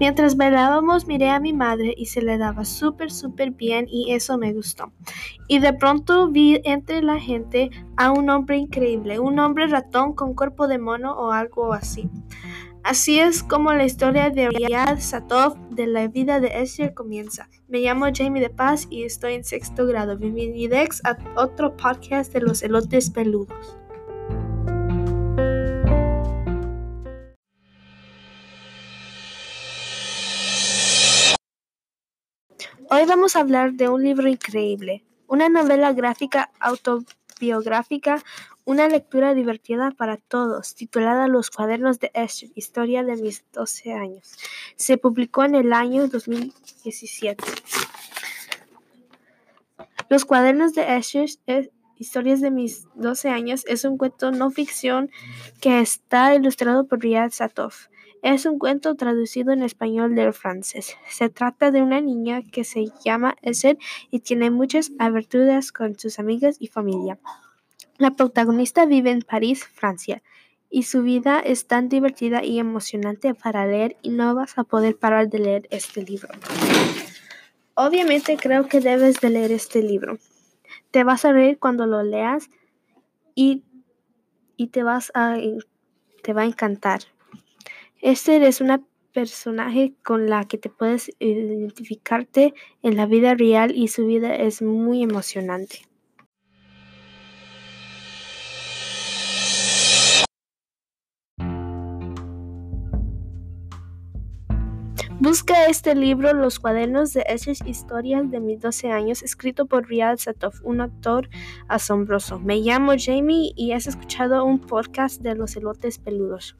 Mientras bailábamos miré a mi madre y se le daba súper, súper bien y eso me gustó. Y de pronto vi entre la gente a un hombre increíble, un hombre ratón con cuerpo de mono o algo así. Así es como la historia de Riyad Satov de la vida de Esther comienza. Me llamo Jamie de Paz y estoy en sexto grado. Bienvenidos a otro podcast de los elotes peludos. Hoy vamos a hablar de un libro increíble, una novela gráfica autobiográfica, una lectura divertida para todos, titulada Los cuadernos de Esther, historia de mis 12 años. Se publicó en el año 2017. Los cuadernos de Esther, historias de mis 12 años, es un cuento no ficción que está ilustrado por Riyad Satov. Es un cuento traducido en español del francés. Se trata de una niña que se llama Esther y tiene muchas aventuras con sus amigas y familia. La protagonista vive en París, Francia, y su vida es tan divertida y emocionante para leer y no vas a poder parar de leer este libro. Obviamente creo que debes de leer este libro. Te vas a reír cuando lo leas y, y te, vas a, te va a encantar. Esther es una personaje con la que te puedes identificarte en la vida real y su vida es muy emocionante. Busca este libro, Los cuadernos de esas historias de mis 12 años, escrito por Riyad Satov, un autor asombroso. Me llamo Jamie y has escuchado un podcast de los elotes peludos.